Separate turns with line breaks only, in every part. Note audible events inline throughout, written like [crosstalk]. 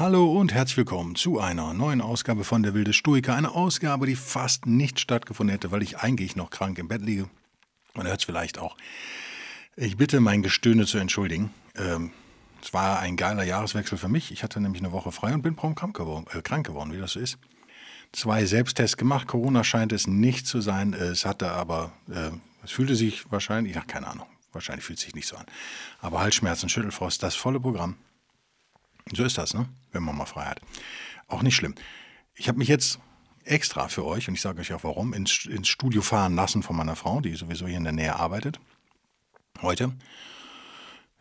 Hallo und herzlich willkommen zu einer neuen Ausgabe von Der Wilde Stoiker. Eine Ausgabe, die fast nicht stattgefunden hätte, weil ich eigentlich noch krank im Bett liege. Man hört es vielleicht auch. Ich bitte mein Gestöhne zu entschuldigen. Ähm, es war ein geiler Jahreswechsel für mich. Ich hatte nämlich eine Woche frei und bin prompt krank geworden, äh, krank geworden, wie das so ist. Zwei Selbsttests gemacht. Corona scheint es nicht zu sein. Es hatte aber, äh, es fühlte sich wahrscheinlich, ach, keine Ahnung, wahrscheinlich fühlt es sich nicht so an. Aber Halsschmerzen, Schüttelfrost, das volle Programm. So ist das, ne? wenn man mal frei hat. Auch nicht schlimm. Ich habe mich jetzt extra für euch, und ich sage euch auch warum, ins, ins Studio fahren lassen von meiner Frau, die sowieso hier in der Nähe arbeitet, heute,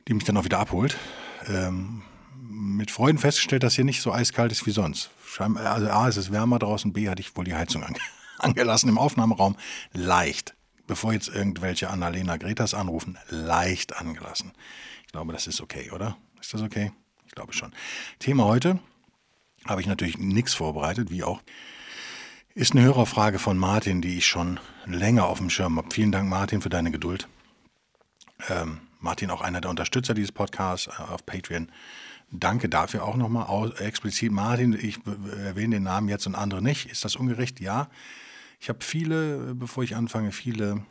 die mich dann auch wieder abholt. Ähm, mit Freuden festgestellt, dass hier nicht so eiskalt ist wie sonst. Also A, ist es wärmer draußen, B, hatte ich wohl die Heizung ange [laughs] angelassen im Aufnahmeraum. Leicht. Bevor jetzt irgendwelche Annalena Gretas anrufen, leicht angelassen. Ich glaube, das ist okay, oder? Ist das okay? Glaube schon. Thema heute habe ich natürlich nichts vorbereitet, wie auch. Ist eine Hörerfrage von Martin, die ich schon länger auf dem Schirm habe. Vielen Dank, Martin, für deine Geduld. Ähm, Martin, auch einer der Unterstützer dieses Podcasts äh, auf Patreon. Danke dafür auch nochmal explizit. Martin, ich erwähne den Namen jetzt und andere nicht. Ist das ungerecht? Ja. Ich habe viele, bevor ich anfange, viele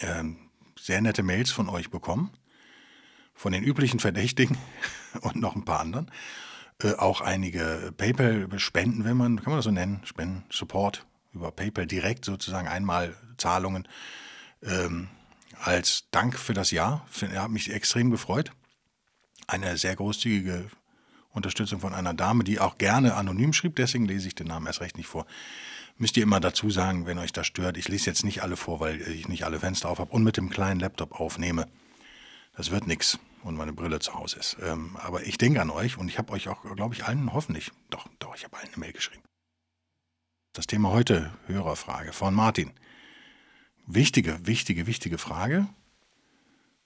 äh, sehr nette Mails von euch bekommen von den üblichen Verdächtigen [laughs] und noch ein paar anderen. Äh, auch einige PayPal-Spenden, wenn man, kann man das so nennen, Spenden, Support über PayPal direkt sozusagen einmal Zahlungen ähm, als Dank für das Jahr. Ich habe mich extrem gefreut. Eine sehr großzügige Unterstützung von einer Dame, die auch gerne anonym schrieb, deswegen lese ich den Namen erst recht nicht vor. Müsst ihr immer dazu sagen, wenn euch das stört. Ich lese jetzt nicht alle vor, weil ich nicht alle Fenster auf habe und mit dem kleinen Laptop aufnehme. Das wird nichts und meine Brille zu Hause ist. Ähm, aber ich denke an euch und ich habe euch auch, glaube ich, allen hoffentlich, doch, doch, ich habe allen eine Mail geschrieben. Das Thema heute, Hörerfrage von Martin. Wichtige, wichtige, wichtige Frage.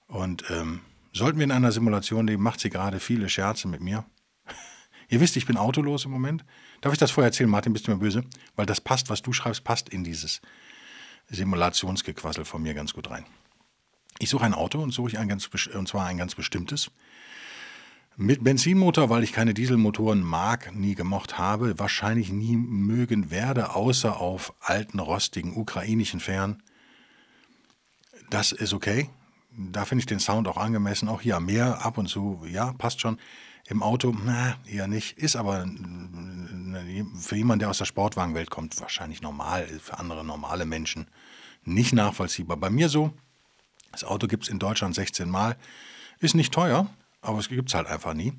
Und ähm, sollten wir in einer Simulation leben, macht sie gerade viele Scherze mit mir. [laughs] Ihr wisst, ich bin autolos im Moment. Darf ich das vorher erzählen, Martin, bist du mir böse? Weil das passt, was du schreibst, passt in dieses Simulationsgequassel von mir ganz gut rein. Ich suche ein Auto und suche ein ganz, und zwar ein ganz bestimmtes. Mit Benzinmotor, weil ich keine Dieselmotoren mag, nie gemocht habe, wahrscheinlich nie mögen werde, außer auf alten, rostigen ukrainischen Fähren. Das ist okay. Da finde ich den Sound auch angemessen. Auch hier am Meer ab und zu, ja, passt schon. Im Auto, na, eher nicht. Ist aber für jemanden, der aus der Sportwagenwelt kommt, wahrscheinlich normal. Für andere normale Menschen nicht nachvollziehbar. Bei mir so, das Auto gibt es in Deutschland 16 Mal. Ist nicht teuer, aber es gibt es halt einfach nie.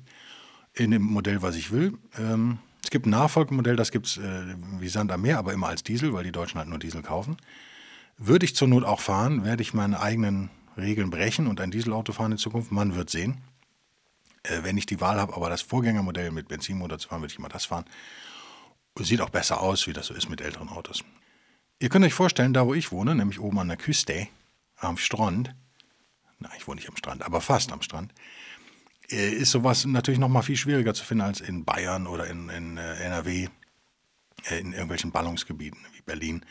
In dem Modell, was ich will. Ähm, es gibt ein Nachfolgemodell, das gibt es äh, wie Sand am Meer, aber immer als Diesel, weil die Deutschen halt nur Diesel kaufen. Würde ich zur Not auch fahren, werde ich meine eigenen Regeln brechen und ein Dieselauto fahren in Zukunft. Man wird sehen. Äh, wenn ich die Wahl habe, aber das Vorgängermodell mit Benzinmotor zu fahren, würde ich immer das fahren. Sieht auch besser aus, wie das so ist mit älteren Autos. Ihr könnt euch vorstellen, da wo ich wohne, nämlich oben an der Küste, am Strand, na, ich wohne nicht am Strand, aber fast am Strand, äh, ist sowas natürlich noch mal viel schwieriger zu finden als in Bayern oder in, in äh, NRW, äh, in irgendwelchen Ballungsgebieten wie Berlin.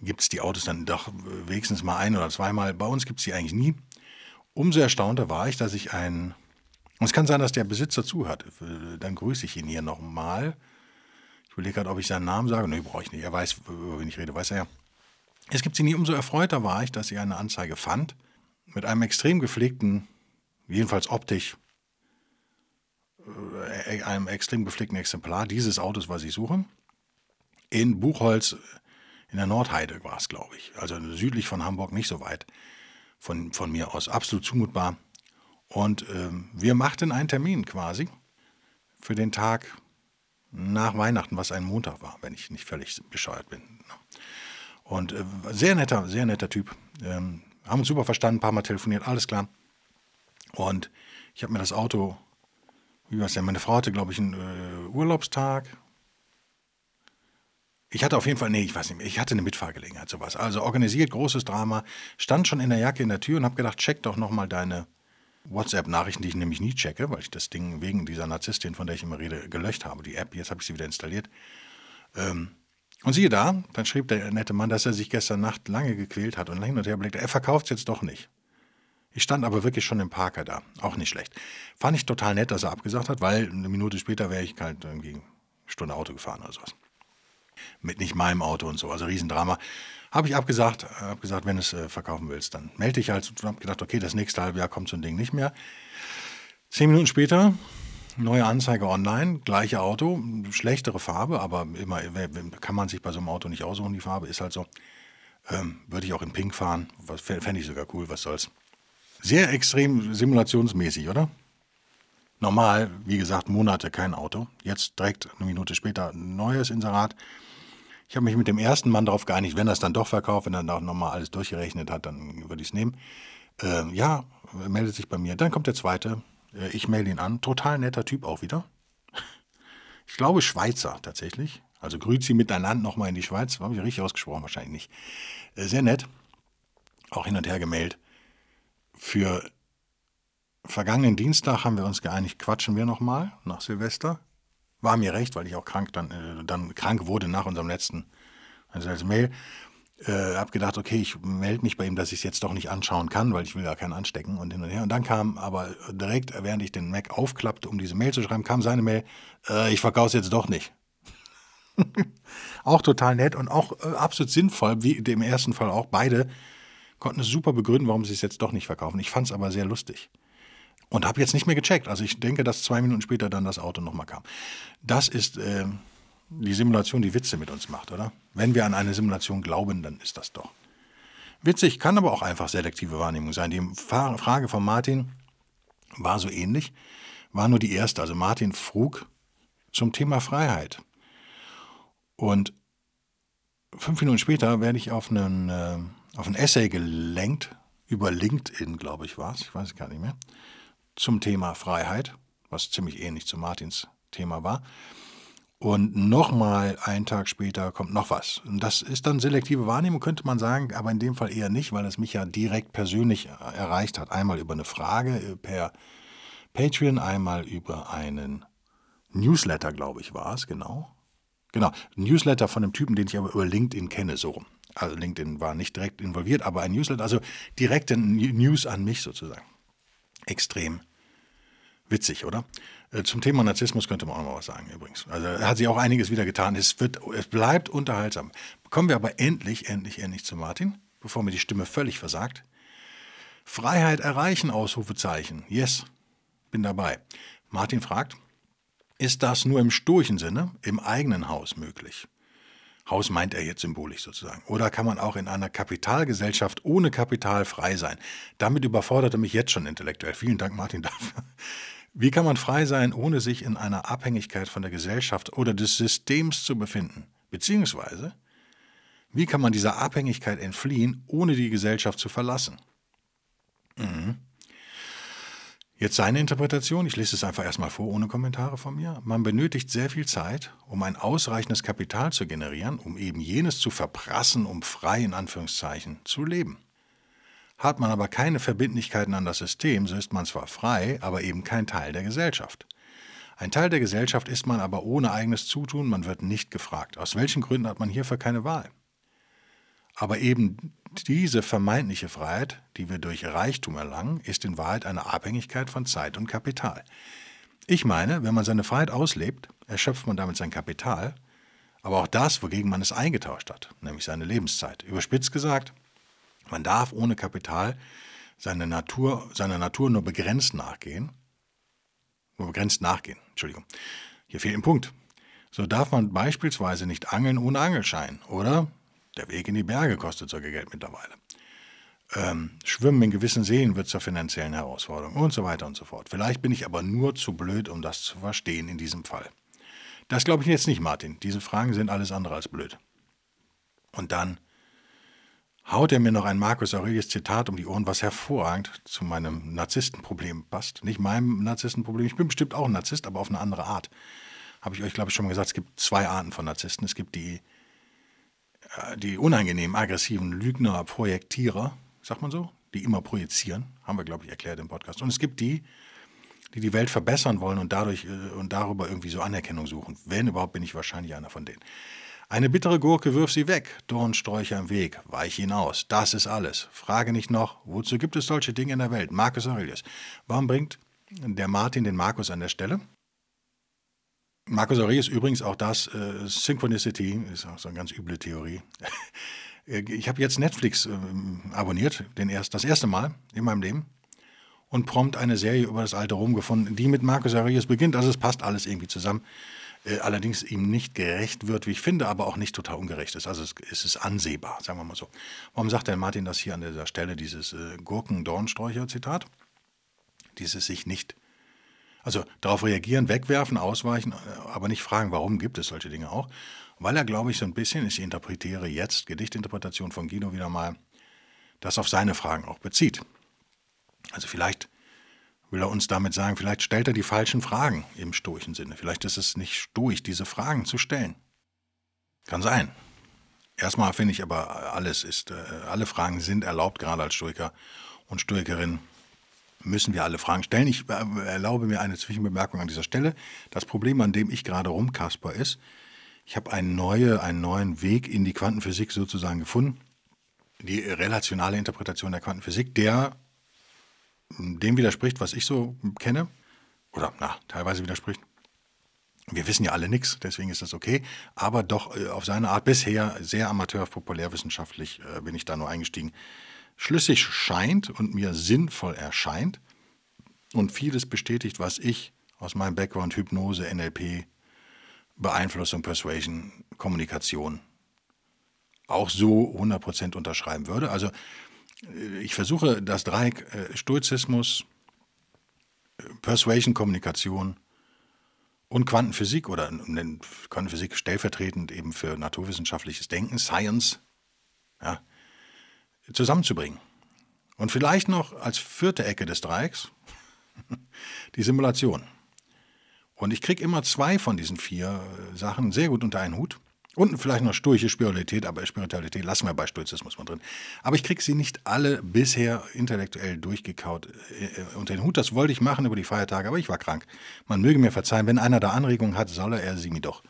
Gibt es die Autos dann doch wenigstens mal ein oder zweimal. Bei uns gibt es die eigentlich nie. Umso erstaunter war ich, dass ich ein. Und es kann sein, dass der Besitzer zuhört. Dann grüße ich ihn hier nochmal. Ich überlege gerade, ob ich seinen Namen sage. Nee, brauche ich nicht. Er weiß, über wen ich rede, weiß er ja. Es gibt sie nie, umso erfreuter war ich, dass ich eine Anzeige fand mit einem extrem gepflegten, jedenfalls optisch, äh, einem extrem gepflegten Exemplar dieses Autos, was ich suche. In Buchholz, in der Nordheide war es, glaube ich. Also südlich von Hamburg, nicht so weit von, von mir aus. Absolut zumutbar. Und ähm, wir machten einen Termin quasi für den Tag nach Weihnachten, was ein Montag war, wenn ich nicht völlig bescheuert bin. Und äh, sehr netter, sehr netter Typ. Ähm, haben uns super verstanden, ein paar Mal telefoniert, alles klar. Und ich habe mir das Auto, wie war es denn? Meine Frau hatte, glaube ich, einen äh, Urlaubstag. Ich hatte auf jeden Fall, nee, ich weiß nicht mehr, ich hatte eine Mitfahrgelegenheit, sowas. Also organisiert, großes Drama, stand schon in der Jacke in der Tür und habe gedacht, check doch nochmal deine WhatsApp-Nachrichten, die ich nämlich nie checke, weil ich das Ding wegen dieser Narzisstin, von der ich immer rede, gelöscht habe, die App. Jetzt habe ich sie wieder installiert. Ähm, und siehe da, dann schrieb der nette Mann, dass er sich gestern Nacht lange gequält hat und hin und her blickte. Er verkauft es jetzt doch nicht. Ich stand aber wirklich schon im Parker da. Auch nicht schlecht. Fand ich total nett, dass er abgesagt hat, weil eine Minute später wäre ich halt irgendwie eine Stunde Auto gefahren oder sowas. Mit nicht meinem Auto und so, also Riesendrama. Habe ich abgesagt, äh, habe gesagt, wenn du es äh, verkaufen willst, dann melde dich halt. Und habe gedacht, okay, das nächste halbe Jahr kommt so ein Ding nicht mehr. Zehn Minuten später, neue Anzeige online, gleiche Auto, schlechtere Farbe, aber immer kann man sich bei so einem Auto nicht aussuchen, die Farbe ist halt so. Ähm, würde ich auch in Pink fahren, fände ich sogar cool, was soll's. Sehr extrem simulationsmäßig, oder? Normal, wie gesagt, Monate kein Auto. Jetzt direkt eine Minute später neues Inserat. Ich habe mich mit dem ersten Mann darauf geeinigt, wenn er es dann doch verkauft, wenn er dann nochmal alles durchgerechnet hat, dann würde ich es nehmen. Äh, ja, meldet sich bei mir. Dann kommt der zweite. Äh, ich melde ihn an. Total netter Typ auch wieder. [laughs] Ich glaube Schweizer tatsächlich. Also Grüzi miteinander nochmal in die Schweiz. Habe ich richtig ausgesprochen, wahrscheinlich nicht. Äh, sehr nett. Auch hin und her gemeldet. Für vergangenen Dienstag haben wir uns geeinigt, quatschen wir nochmal nach Silvester. War mir recht, weil ich auch krank dann, äh, dann krank wurde nach unserem letzten also als Mail. Äh, hab gedacht, okay, ich melde mich bei ihm, dass ich es jetzt doch nicht anschauen kann, weil ich will ja keinen anstecken und hin und her. Und dann kam aber direkt, während ich den Mac aufklappte, um diese Mail zu schreiben, kam seine Mail, äh, ich verkaufe es jetzt doch nicht. [laughs] auch total nett und auch äh, absolut sinnvoll, wie im ersten Fall auch. Beide konnten es super begründen, warum sie es jetzt doch nicht verkaufen. Ich fand es aber sehr lustig. Und habe jetzt nicht mehr gecheckt. Also ich denke, dass zwei Minuten später dann das Auto nochmal kam. Das ist äh, die Simulation, die Witze mit uns macht, oder? Wenn wir an eine Simulation glauben, dann ist das doch. Witzig, kann aber auch einfach selektive Wahrnehmung sein. Die Frage von Martin war so ähnlich, war nur die erste. Also Martin frug zum Thema Freiheit. Und fünf Minuten später werde ich auf einen, äh, auf ein Essay gelenkt, über LinkedIn, glaube ich, war es, ich weiß es gar nicht mehr zum Thema Freiheit, was ziemlich ähnlich zu Martins Thema war. Und nochmal einen Tag später kommt noch was. Und das ist dann selektive Wahrnehmung, könnte man sagen, aber in dem Fall eher nicht, weil es mich ja direkt persönlich erreicht hat. Einmal über eine Frage per Patreon, einmal über einen Newsletter, glaube ich, war es, genau. Genau, Newsletter von einem Typen, den ich aber über LinkedIn kenne, so rum. Also LinkedIn war nicht direkt involviert, aber ein Newsletter, also direkte News an mich sozusagen extrem witzig, oder? Äh, zum Thema Narzissmus könnte man auch noch was sagen, übrigens. Also hat sich auch einiges wieder getan. Es, wird, es bleibt unterhaltsam. Kommen wir aber endlich, endlich, endlich zu Martin, bevor mir die Stimme völlig versagt. Freiheit erreichen, Ausrufezeichen. Yes, bin dabei. Martin fragt, ist das nur im stoischen Sinne, im eigenen Haus möglich? Haus meint er jetzt symbolisch sozusagen. Oder kann man auch in einer Kapitalgesellschaft ohne Kapital frei sein? Damit überfordert er mich jetzt schon intellektuell. Vielen Dank, Martin, [laughs] dafür. Wie kann man frei sein, ohne sich in einer Abhängigkeit von der Gesellschaft oder des Systems zu befinden? Beziehungsweise, wie kann man dieser Abhängigkeit entfliehen, ohne die Gesellschaft zu verlassen? Mhm. Jetzt seine Interpretation, ich lese es einfach erstmal vor, ohne Kommentare von mir. Man benötigt sehr viel Zeit, um ein ausreichendes Kapital zu generieren, um eben jenes zu verprassen, um frei in Anführungszeichen zu leben. Hat man aber keine Verbindlichkeiten an das System, so ist man zwar frei, aber eben kein Teil der Gesellschaft. Ein Teil der Gesellschaft ist man aber ohne eigenes Zutun, man wird nicht gefragt. Aus welchen Gründen hat man hierfür keine Wahl? Aber eben diese vermeintliche Freiheit, die wir durch Reichtum erlangen, ist in Wahrheit eine Abhängigkeit von Zeit und Kapital. Ich meine, wenn man seine Freiheit auslebt, erschöpft man damit sein Kapital, aber auch das, wogegen man es eingetauscht hat, nämlich seine Lebenszeit. Überspitzt gesagt, man darf ohne Kapital seine Natur, seiner Natur nur begrenzt nachgehen. Nur begrenzt nachgehen, Entschuldigung. Hier fehlt ein Punkt. So darf man beispielsweise nicht angeln ohne Angelschein, oder? Der Weg in die Berge kostet sogar Geld mittlerweile. Ähm, Schwimmen in gewissen Seen wird zur finanziellen Herausforderung und so weiter und so fort. Vielleicht bin ich aber nur zu blöd, um das zu verstehen in diesem Fall. Das glaube ich jetzt nicht, Martin. Diese Fragen sind alles andere als blöd. Und dann haut er mir noch ein Marcus Aurelius Zitat um die Ohren, was hervorragend zu meinem Narzisstenproblem passt. Nicht meinem Narzisstenproblem, ich bin bestimmt auch ein Narzisst, aber auf eine andere Art. Habe ich euch, glaube ich, schon mal gesagt, es gibt zwei Arten von Narzissten. Es gibt die, äh, die unangenehmen, aggressiven Lügner, Projektierer, sagt man so, die immer projizieren, haben wir, glaube ich, erklärt im Podcast. Und es gibt die, die die Welt verbessern wollen und dadurch äh, und darüber irgendwie so Anerkennung suchen. Wenn überhaupt, bin ich wahrscheinlich einer von denen. Eine bittere Gurke wirf sie weg, Dornsträucher im Weg, weich hinaus. Das ist alles. Frage nicht noch, wozu gibt es solche Dinge in der Welt? Marcus Aurelius. Warum bringt der Martin den Markus an der Stelle? Marcus Aurelius übrigens auch das, äh, Synchronicity, ist auch so eine ganz üble Theorie. [laughs] ich habe jetzt Netflix äh, abonniert, den erst, das erste Mal in meinem Leben und prompt eine Serie über das alte Rom gefunden, die mit Marcus Aurelius beginnt. Also es passt alles irgendwie zusammen. Äh, allerdings ihm nicht gerecht wird, wie ich finde, aber auch nicht total ungerecht ist. Also es, es ist ansehbar, sagen wir mal so. Warum sagt denn Martin das hier an dieser Stelle, dieses äh, Gurken-Dornsträucher-Zitat? Dieses sich nicht, also darauf reagieren, wegwerfen, ausweichen, äh, aber nicht fragen, warum gibt es solche Dinge auch. Weil er, glaube ich, so ein bisschen, ich interpretiere jetzt Gedichtinterpretation von Guido wieder mal, das auf seine Fragen auch bezieht. Also vielleicht will er uns damit sagen, vielleicht stellt er die falschen Fragen im stoischen Sinne. Vielleicht ist es nicht stoisch, diese Fragen zu stellen. Kann sein. Erstmal finde ich aber, alles ist, äh, alle Fragen sind erlaubt, gerade als Stoiker und Stoikerin müssen wir alle Fragen stellen. Ich äh, erlaube mir eine Zwischenbemerkung an dieser Stelle. Das Problem, an dem ich gerade rumkasper, ist, ich habe einen, neue, einen neuen Weg in die Quantenphysik sozusagen gefunden. Die relationale Interpretation der Quantenphysik, der dem widerspricht, was ich so kenne, oder na, teilweise widerspricht. Wir wissen ja alle nichts, deswegen ist das okay, aber doch äh, auf seine Art bisher sehr amateur, populärwissenschaftlich äh, bin ich da nur eingestiegen. Schlüssig scheint und mir sinnvoll erscheint und vieles bestätigt, was ich aus meinem Background Hypnose, NLP, Beeinflussung, Persuasion, Kommunikation auch so 100% unterschreiben würde. Also ich versuche das Dreieck äh, Stoizismus, Persuasion, Kommunikation und Quantenphysik oder Quantenphysik stellvertretend eben für naturwissenschaftliches Denken, Science, ja, zusammenzubringen. Und vielleicht noch als vierte Ecke des Dreiecks [laughs] die Simulation. Und ich kriege immer zwei von diesen vier äh, Sachen sehr gut unter einen Hut. Und vielleicht noch sturche Spiritualität, aber Spiritualität lassen wir bei Stoizismus mal drin. Aber ich kriege sie nicht alle bisher intellektuell durchgekaut äh, äh, unter den Hut. Das wollte ich machen über die Feiertage, aber ich war krank. Man möge mir verzeihen, wenn einer da Anregungen hat, solle er sie mir doch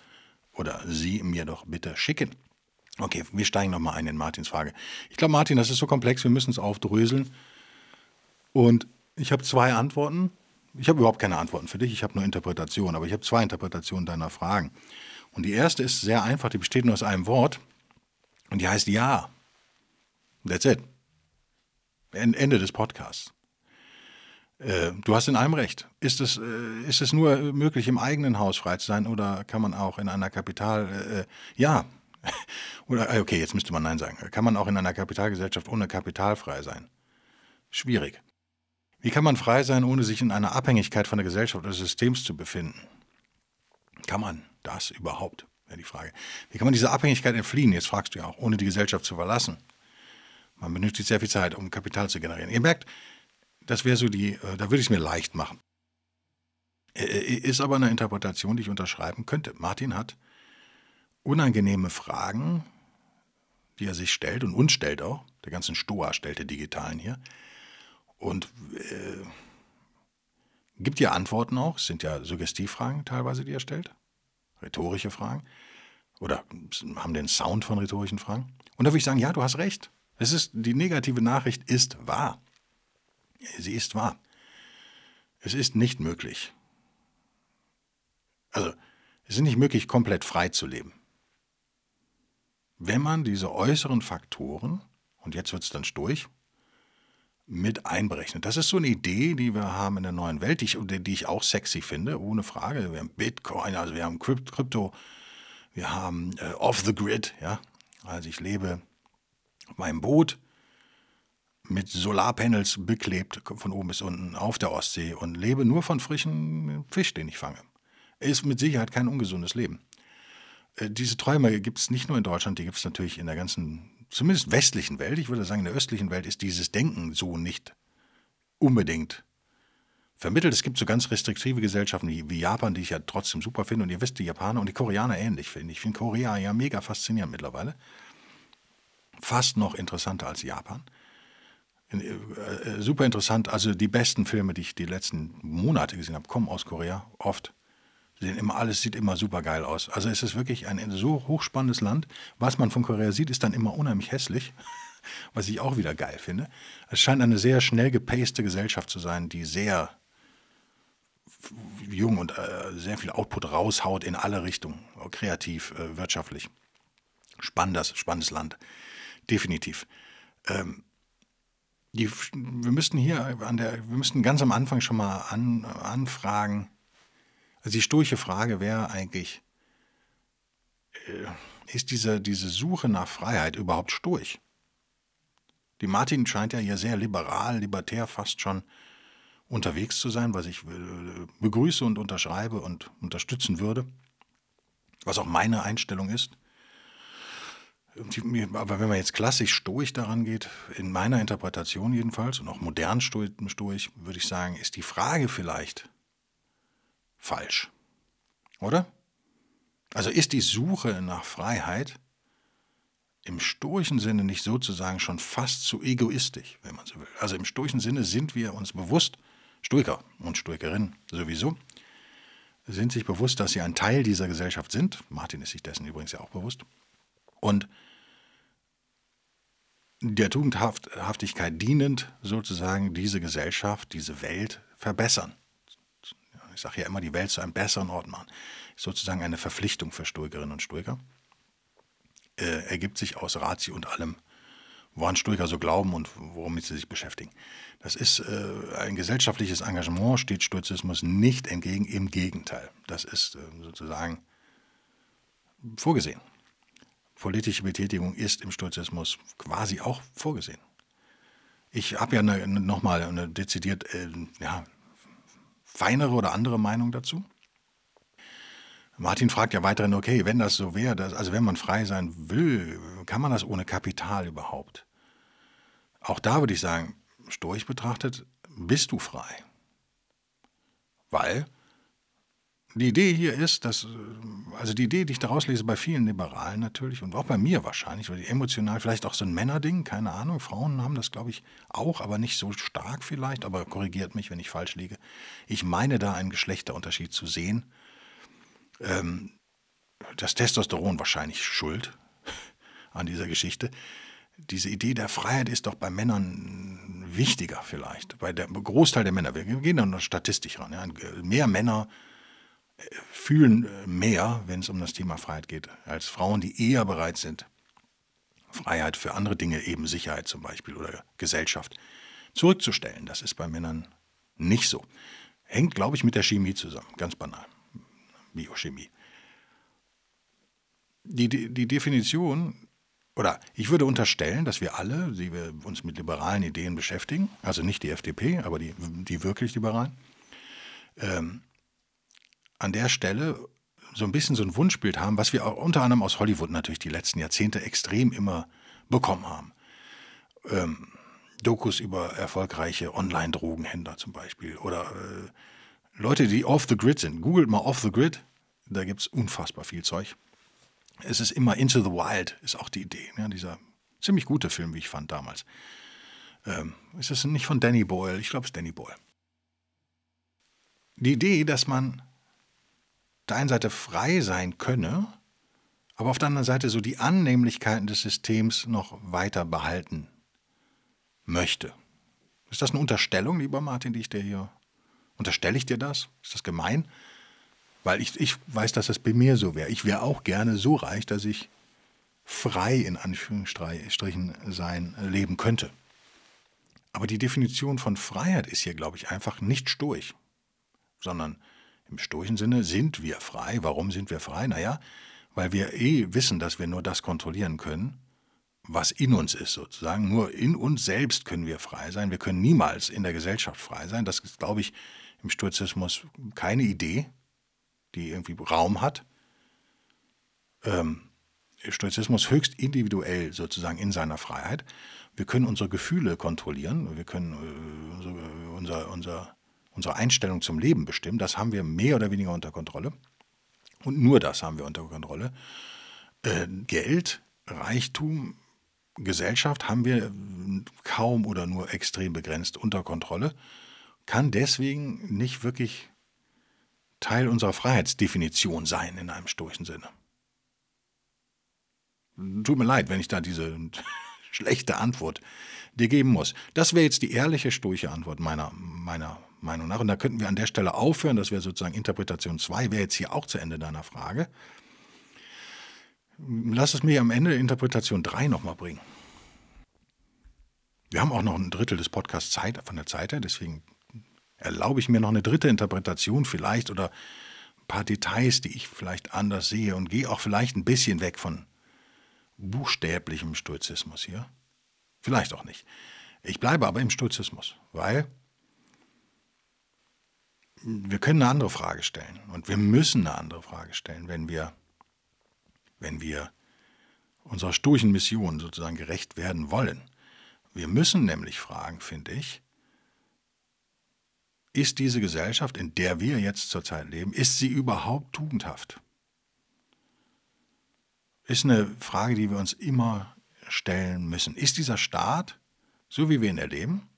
oder sie mir doch bitte schicken. Okay, wir steigen nochmal ein in Martins Frage. Ich glaube, Martin, das ist so komplex, wir müssen es aufdröseln. Und ich habe zwei Antworten. Ich habe überhaupt keine Antworten für dich, ich habe nur Interpretationen, aber ich habe zwei Interpretationen deiner Fragen. Und die erste ist sehr einfach, die besteht nur aus einem Wort und die heißt Ja. That's it. Ende des Podcasts. Äh, du hast in allem recht. Ist es, äh, ist es nur möglich, im eigenen Haus frei zu sein oder kann man auch in einer Kapital... Äh, ja. [laughs] oder, okay, jetzt müsste man Nein sagen. Kann man auch in einer Kapitalgesellschaft ohne Kapital frei sein? Schwierig. Wie kann man frei sein, ohne sich in einer Abhängigkeit von der Gesellschaft oder des Systems zu befinden? Kann man das überhaupt? Wäre die Frage. Wie kann man dieser Abhängigkeit entfliehen? Jetzt fragst du ja auch, ohne die Gesellschaft zu verlassen. Man benötigt sehr viel Zeit, um Kapital zu generieren. Ihr merkt, das wäre so die, äh, da würde ich es mir leicht machen. Ist aber eine Interpretation, die ich unterschreiben könnte. Martin hat unangenehme Fragen, die er sich stellt und uns stellt auch. Der ganzen Stoa stellt der Digitalen hier. Und äh, Gibt ja Antworten auch, es sind ja Suggestivfragen teilweise, die er stellt, rhetorische Fragen oder haben den Sound von rhetorischen Fragen. Und da würde ich sagen, ja, du hast recht. Es ist, die negative Nachricht ist wahr. Sie ist wahr. Es ist nicht möglich. Also, es ist nicht möglich, komplett frei zu leben. Wenn man diese äußeren Faktoren, und jetzt wird es dann durch, mit einberechnet. Das ist so eine Idee, die wir haben in der neuen Welt, die ich, die ich auch sexy finde, ohne Frage. Wir haben Bitcoin, also wir haben Krypto, wir haben äh, Off the Grid, ja. Also ich lebe auf meinem Boot mit Solarpanels beklebt, von oben bis unten auf der Ostsee und lebe nur von frischem Fisch, den ich fange. Ist mit Sicherheit kein ungesundes Leben. Äh, diese Träume gibt es nicht nur in Deutschland, die gibt es natürlich in der ganzen zumindest westlichen Welt, ich würde sagen, in der östlichen Welt ist dieses Denken so nicht unbedingt vermittelt. Es gibt so ganz restriktive Gesellschaften wie, Japan, die ich ja trotzdem super finde. Und ihr wisst, die Japaner und die Koreaner ähnlich finde ich. Ich finde Korea ja mega faszinierend mittlerweile. Fast noch interessanter als Japan. Äh, äh, super interessant. Also die besten Filme, die ich die letzten Monate gesehen habe, kommen aus Korea. Oft. Sehen immer, alles sieht immer super geil aus. Also es ist wirklich ein so hochspannendes Land. Was man von Korea sieht, ist dann immer unheimlich hässlich. [laughs] Was ich auch wieder geil finde. Es scheint eine sehr schnell gepaste Gesellschaft zu sein, die sehr jung und äh, sehr viel Output raushaut in alle Richtungen, kreativ, äh, wirtschaftlich. Spannendes, spannendes Land, definitiv. Ähm, die, wir müssten hier an der, wir müssten ganz am Anfang schon mal an, anfragen. Also die sturche Frage wäre eigentlich, äh, ist diese, diese Suche nach Freiheit überhaupt sturch? Die Martin scheint ja hier sehr liberal, libertär fast schon unterwegs zu sein, was ich äh, begrüße und unterschreibe und unterstützen würde, was auch meine Einstellung ist. Aber wenn man jetzt klassisch stoisch daran geht, in meiner Interpretation jedenfalls und auch modern stoisch, würde ich sagen, ist die Frage vielleicht falsch. Oder? Also ist die Suche nach Freiheit im stoischen Sinne nicht sozusagen schon fast zu egoistisch, wenn man so will. Also im stoischen Sinne sind wir uns bewusst, Stoiker und Stoikerinnen sowieso, sind sich bewusst, dass sie ein Teil dieser Gesellschaft sind. Martin ist sich dessen übrigens ja auch bewusst. Und der Tugendhaftigkeit dienend sozusagen diese Gesellschaft, diese Welt verbessern. Sage ja immer, die Welt zu einem besseren Ort machen. Sozusagen eine Verpflichtung für Stoikerinnen und Stoiker. Äh, ergibt sich aus Ratio und allem, woran Stoiker so glauben und womit sie sich beschäftigen. Das ist äh, ein gesellschaftliches Engagement, steht Stoizismus nicht entgegen, im Gegenteil. Das ist äh, sozusagen vorgesehen. Politische Betätigung ist im Stoizismus quasi auch vorgesehen. Ich habe ja eine, nochmal eine dezidiert äh, ja, feinere oder andere Meinung dazu. Martin fragt ja weiterhin, okay, wenn das so wäre, also wenn man frei sein will, kann man das ohne Kapital überhaupt? Auch da würde ich sagen, stoisch betrachtet, bist du frei. Weil die Idee hier ist, dass, also die Idee, die ich daraus lese bei vielen Liberalen natürlich und auch bei mir wahrscheinlich, weil die emotional vielleicht auch so ein Männerding, keine Ahnung, Frauen haben das glaube ich auch, aber nicht so stark vielleicht, aber korrigiert mich, wenn ich falsch liege. Ich meine da einen Geschlechterunterschied zu sehen. Ähm, das Testosteron wahrscheinlich schuld [laughs] an dieser Geschichte diese Idee der Freiheit ist doch bei Männern wichtiger vielleicht. Bei der Großteil der Männer, wir gehen dann noch statistisch ran. Ja. Mehr Männer äh, fühlen äh, mehr, wenn es um das Thema Freiheit geht, als Frauen, die eher bereit sind, Freiheit für andere Dinge, eben Sicherheit zum Beispiel oder Gesellschaft, zurückzustellen. Das ist bei Männern nicht so. Hängt, glaube ich, mit der Chemie zusammen, ganz banal. Biochemie. Die, die, die Definition oder ich würde unterstellen, dass wir alle, die wir uns mit liberalen Ideen beschäftigen, also nicht die FDP, aber die, die wirklich Liberalen, ähm, an der Stelle so ein bisschen so ein Wunschbild haben, was wir auch unter anderem aus Hollywood natürlich die letzten Jahrzehnte extrem immer bekommen haben. Ähm, Dokus über erfolgreiche Online-Drogenhändler zum Beispiel oder äh, Leute, die off the grid sind. Googelt mal off the grid, da gibt es unfassbar viel Zeug es ist immer Into the Wild, ist auch die Idee. Ne? Dieser ziemlich gute Film, wie ich fand damals. Ähm, ist es nicht von Danny Boyle? Ich glaube, es ist Danny Boyle. Die Idee, dass man der einen Seite frei sein könne, aber auf der anderen Seite so die Annehmlichkeiten des Systems noch weiter behalten möchte. Ist das eine Unterstellung, lieber Martin, die ich dir hier. Unterstelle ich dir das? Ist das gemein? Weil ich, ich weiß, dass das bei mir so wäre. Ich wäre auch gerne so reich, dass ich frei in Anführungsstrichen sein äh, leben könnte. Aber die Definition von Freiheit ist hier, glaube ich, einfach nicht stoisch, sondern im stoischen Sinne sind wir frei. Warum sind wir frei? Naja, weil wir eh wissen, dass wir nur das kontrollieren können, was in uns ist sozusagen. Nur in uns selbst können wir frei sein. Wir können niemals in der Gesellschaft frei sein. Das ist, glaube ich, im Stoizismus keine Idee die irgendwie Raum hat. Ähm, Stoizismus höchst individuell sozusagen in seiner Freiheit. Wir können unsere Gefühle kontrollieren, wir können äh, unser, unser, unsere Einstellung zum Leben bestimmen. Das haben wir mehr oder weniger unter Kontrolle. Und nur das haben wir unter Kontrolle. Äh, Geld, Reichtum, Gesellschaft haben wir kaum oder nur extrem begrenzt unter Kontrolle, kann deswegen nicht wirklich Teil unserer Freiheitsdefinition sein in einem stoischen Sinne. Tut mir leid, wenn ich da diese [laughs] schlechte Antwort dir geben muss. Das wäre jetzt die ehrliche stoische Antwort meiner, meiner Meinung nach. Und da könnten wir an der Stelle aufhören. Das wäre sozusagen Interpretation 2, wäre jetzt hier auch zu Ende deiner Frage. Lass es mir am Ende Interpretation 3 nochmal bringen. Wir haben auch noch ein Drittel des Podcasts Zeit von der Zeit her, deswegen erlaube ich mir noch eine dritte Interpretation vielleicht oder ein paar Details, die ich vielleicht anders sehe und gehe auch vielleicht ein bisschen weg von buchstäblichem Stoizismus hier. Vielleicht auch nicht. Ich bleibe aber im Stoizismus, weil wir können eine andere Frage stellen und wir müssen eine andere Frage stellen, wenn wir, wenn wir unserer stoischen Mission sozusagen gerecht werden wollen. Wir müssen nämlich fragen, finde ich, ist diese Gesellschaft, in der wir jetzt zurzeit leben, ist sie überhaupt tugendhaft? Ist eine Frage, die wir uns immer stellen müssen. Ist dieser Staat, so wie wir ihn erleben,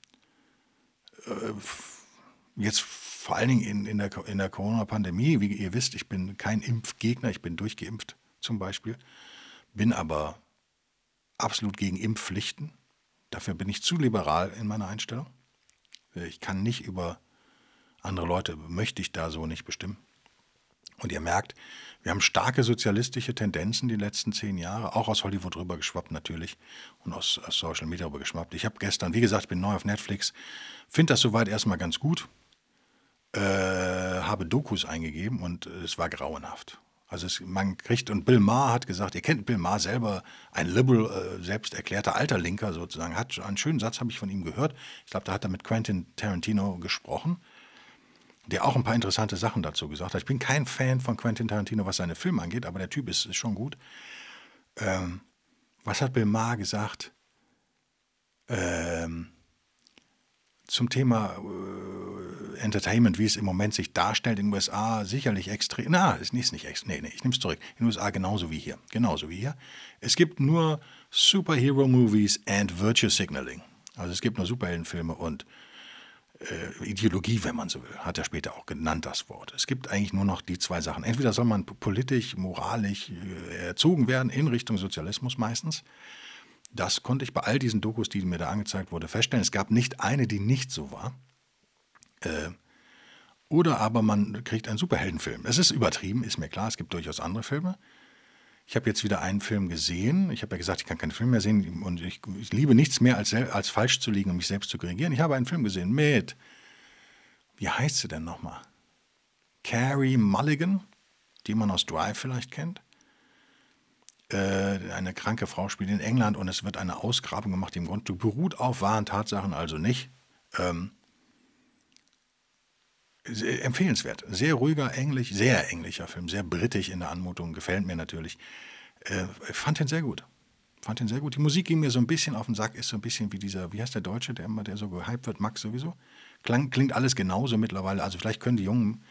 äh, jetzt vor allen Dingen in, in der, in der Corona-Pandemie, wie ihr wisst, ich bin kein Impfgegner, ich bin durchgeimpft zum Beispiel, bin aber absolut gegen Impfpflichten. Dafür bin ich zu liberal in meiner Einstellung. Ich kann nicht über andere Leute, möchte ich da so nicht bestimmen. Und ihr merkt, wir haben starke sozialistische Tendenzen die letzten zehn Jahre, auch aus Hollywood rüber geschwappt natürlich und aus, aus Social Media rüber geschwappt. Ich habe gestern, wie gesagt, ich bin neu auf Netflix, finde das soweit erstmal ganz gut äh, habe Dokus eingegeben und es war grauenhaft. Also es, man kriegt, und Bill Maher hat gesagt, ihr kennt Bill Maher selber, ein liberal, äh, selbst erklärter alter Linker sozusagen, hat einen schönen Satz, habe ich von ihm gehört. Ich glaube, da hat er mit Quentin Tarantino gesprochen, der auch ein paar interessante Sachen dazu gesagt hat. Ich bin kein Fan von Quentin Tarantino, was seine Filme angeht, aber der Typ ist, ist schon gut. Ähm, was hat Bill Maher gesagt? Ähm, zum Thema äh, Entertainment, wie es im Moment sich darstellt in den USA, sicherlich extrem. Na, ist nicht, nicht extrem. Nee, nee, ich nehme es zurück. In den USA genauso wie hier. Genauso wie hier. Es gibt nur Superhero-Movies and Virtue Signaling. Also es gibt nur Superheldenfilme und äh, Ideologie, wenn man so will. Hat er später auch genannt, das Wort. Es gibt eigentlich nur noch die zwei Sachen. Entweder soll man politisch, moralisch äh, erzogen werden in Richtung Sozialismus meistens das konnte ich bei all diesen Dokus, die mir da angezeigt wurde, feststellen. Es gab nicht eine, die nicht so war. Äh, oder aber man kriegt einen Superheldenfilm. Es ist übertrieben, ist mir klar. Es gibt durchaus andere Filme. Ich habe jetzt wieder einen Film gesehen. Ich habe ja gesagt, ich kann keinen Film mehr sehen und ich, ich liebe nichts mehr, als, als falsch zu liegen und mich selbst zu korrigieren. Ich habe einen Film gesehen mit, wie heißt sie denn nochmal? Carrie Mulligan, die man aus Drive vielleicht kennt. Äh, eine kranke Frau spielt in England und es wird eine Ausgrabung gemacht, die im Grunde beruht auf wahren Tatsachen, also nicht. Ähm, empfehlenswert. Sehr ruhiger, englisch, sehr englischer Film, sehr britisch in der Anmutung, gefällt mir natürlich. Äh, fand ihn sehr gut. Fand ihn sehr gut. Die Musik ging mir so ein bisschen auf den Sack, ist so ein bisschen wie dieser, wie heißt der Deutsche, der immer, der so gehypt wird, Max sowieso. Klang, klingt alles genauso mittlerweile. Also vielleicht können die jungen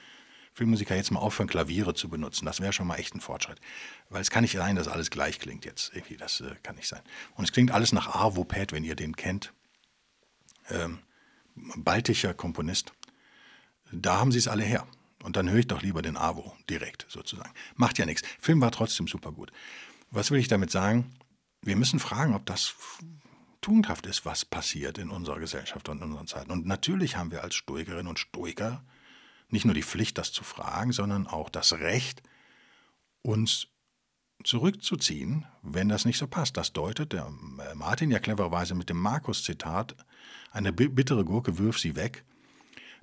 Filmmusiker jetzt mal aufhören, Klaviere zu benutzen. Das wäre schon mal echt ein Fortschritt. Weil es kann nicht sein, dass alles gleich klingt jetzt. Irgendwie, das äh, kann nicht sein. Und es klingt alles nach Arvo Pärt, wenn ihr den kennt. Ähm, baltischer Komponist. Da haben sie es alle her. Und dann höre ich doch lieber den Arvo direkt sozusagen. Macht ja nichts. Film war trotzdem super gut. Was will ich damit sagen? Wir müssen fragen, ob das tugendhaft ist, was passiert in unserer Gesellschaft und in unseren Zeiten. Und natürlich haben wir als Stoikerinnen und Stoiker nicht nur die Pflicht, das zu fragen, sondern auch das Recht, uns zurückzuziehen, wenn das nicht so passt. Das deutet der äh, Martin ja clevererweise mit dem Markus-Zitat, eine bittere Gurke wirf sie weg,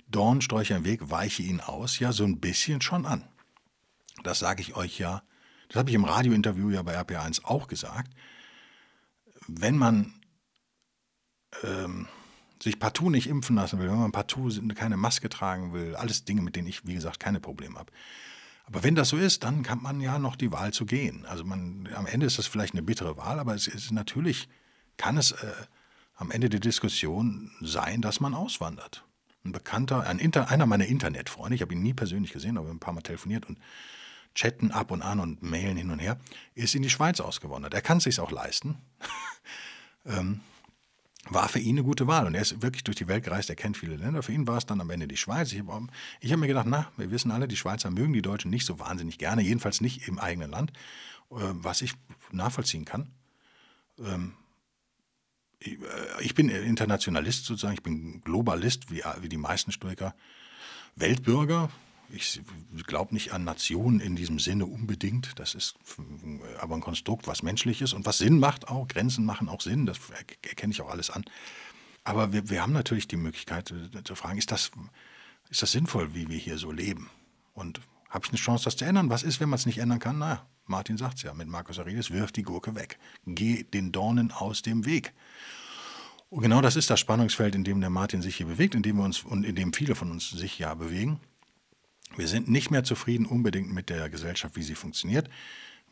Dorn sträuche im Weg, weiche ihn aus, ja so ein bisschen schon an. Das sage ich euch ja, das habe ich im Radiointerview ja bei RPA1 auch gesagt. Wenn man ähm, sich partout nicht impfen lassen will, wenn man partout keine Maske tragen will, alles Dinge, mit denen ich, wie gesagt, keine Probleme habe. Aber wenn das so ist, dann kann man ja noch die Wahl zu gehen. Also man, am Ende ist das vielleicht eine bittere Wahl, aber es ist natürlich, kann es äh, am Ende der Diskussion sein, dass man auswandert. Ein Bekannter, ein Inter, einer meiner Internetfreunde, ich habe ihn nie persönlich gesehen, aber ein paar Mal telefoniert und chatten ab und an und mailen hin und her, ist in die Schweiz ausgewandert. Er kann es sich auch leisten. [laughs] ähm, war für ihn eine gute Wahl. Und er ist wirklich durch die Welt gereist, er kennt viele Länder. Für ihn war es dann am Ende die Schweiz. Ich habe hab mir gedacht, na, wir wissen alle, die Schweizer mögen die Deutschen nicht so wahnsinnig gerne, jedenfalls nicht im eigenen Land, äh, was ich nachvollziehen kann. Ähm, äh, ich bin Internationalist sozusagen, ich bin Globalist, wie, wie die meisten Stoiker, Weltbürger. Ich glaube nicht an Nationen in diesem Sinne unbedingt. Das ist aber ein Konstrukt, was menschlich ist und was Sinn macht auch. Grenzen machen auch Sinn, das erkenne ich auch alles an. Aber wir, wir haben natürlich die Möglichkeit zu fragen, ist das, ist das sinnvoll, wie wir hier so leben? Und habe ich eine Chance, das zu ändern? Was ist, wenn man es nicht ändern kann? Naja, Martin sagt es ja mit Markus Aurelius, wirf die Gurke weg. Geh den Dornen aus dem Weg. Und genau das ist das Spannungsfeld, in dem der Martin sich hier bewegt, in dem wir uns und in dem viele von uns sich ja bewegen. Wir sind nicht mehr zufrieden unbedingt mit der Gesellschaft, wie sie funktioniert.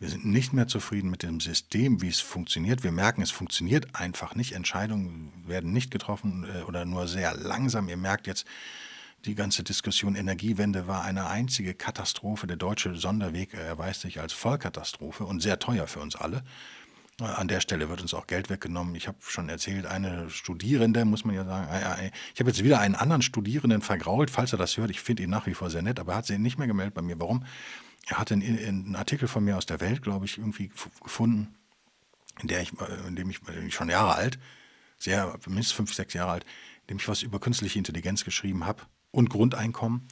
Wir sind nicht mehr zufrieden mit dem System, wie es funktioniert. Wir merken, es funktioniert einfach nicht. Entscheidungen werden nicht getroffen äh, oder nur sehr langsam. Ihr merkt jetzt, die ganze Diskussion Energiewende war eine einzige Katastrophe. Der deutsche Sonderweg erweist sich als Vollkatastrophe und sehr teuer für uns alle. An der Stelle wird uns auch Geld weggenommen. Ich habe schon erzählt, eine Studierende, muss man ja sagen, ich habe jetzt wieder einen anderen Studierenden vergrault, falls er das hört. Ich finde ihn nach wie vor sehr nett, aber er hat sich nicht mehr gemeldet bei mir. Warum? Er hatte einen, einen Artikel von mir aus der Welt, glaube ich, irgendwie gefunden, in, der ich, äh, in dem ich, ich schon Jahre alt, sehr, mindestens fünf, sechs Jahre alt, in dem ich was über künstliche Intelligenz geschrieben habe und Grundeinkommen.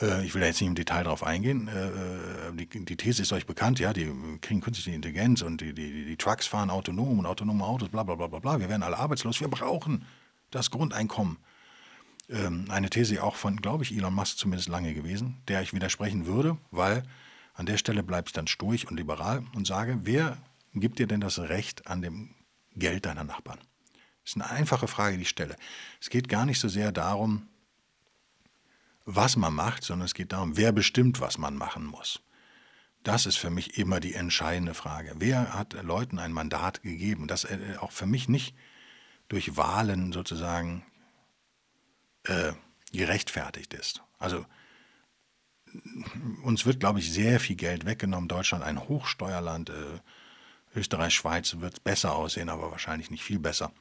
Äh, ich will da jetzt nicht im Detail drauf eingehen. Äh, äh, die, die, These ist euch bekannt, ja, die kriegen künstliche Intelligenz und die, die, die Trucks fahren autonom und autonome Autos, bla bla bla bla bla. Wir werden alle arbeitslos. Wir brauchen das Grundeinkommen. Ähm, eine These auch von, glaube ich, Elon Musk zumindest lange gewesen, der ich widersprechen würde, weil an der Stelle bleibe ich dann stoisch und liberal und sage, wer gibt dir denn das Recht an dem Geld deiner Nachbarn? Das ist eine einfache Frage, die ich stelle. Es geht gar nicht so sehr darum, was man macht, sondern es geht darum, wer bestimmt, was man machen muss. Das ist für mich immer die entscheidende Frage. Wer hat Leuten ein Mandat gegeben? Das äh, auch für mich nicht durch Wahlen sozusagen äh, gerechtfertigt ist. Also uns wird, glaube ich, sehr viel Geld weggenommen. Deutschland ein Hochsteuerland. Äh, Österreich, Schweiz wird besser aussehen, aber wahrscheinlich nicht viel besser.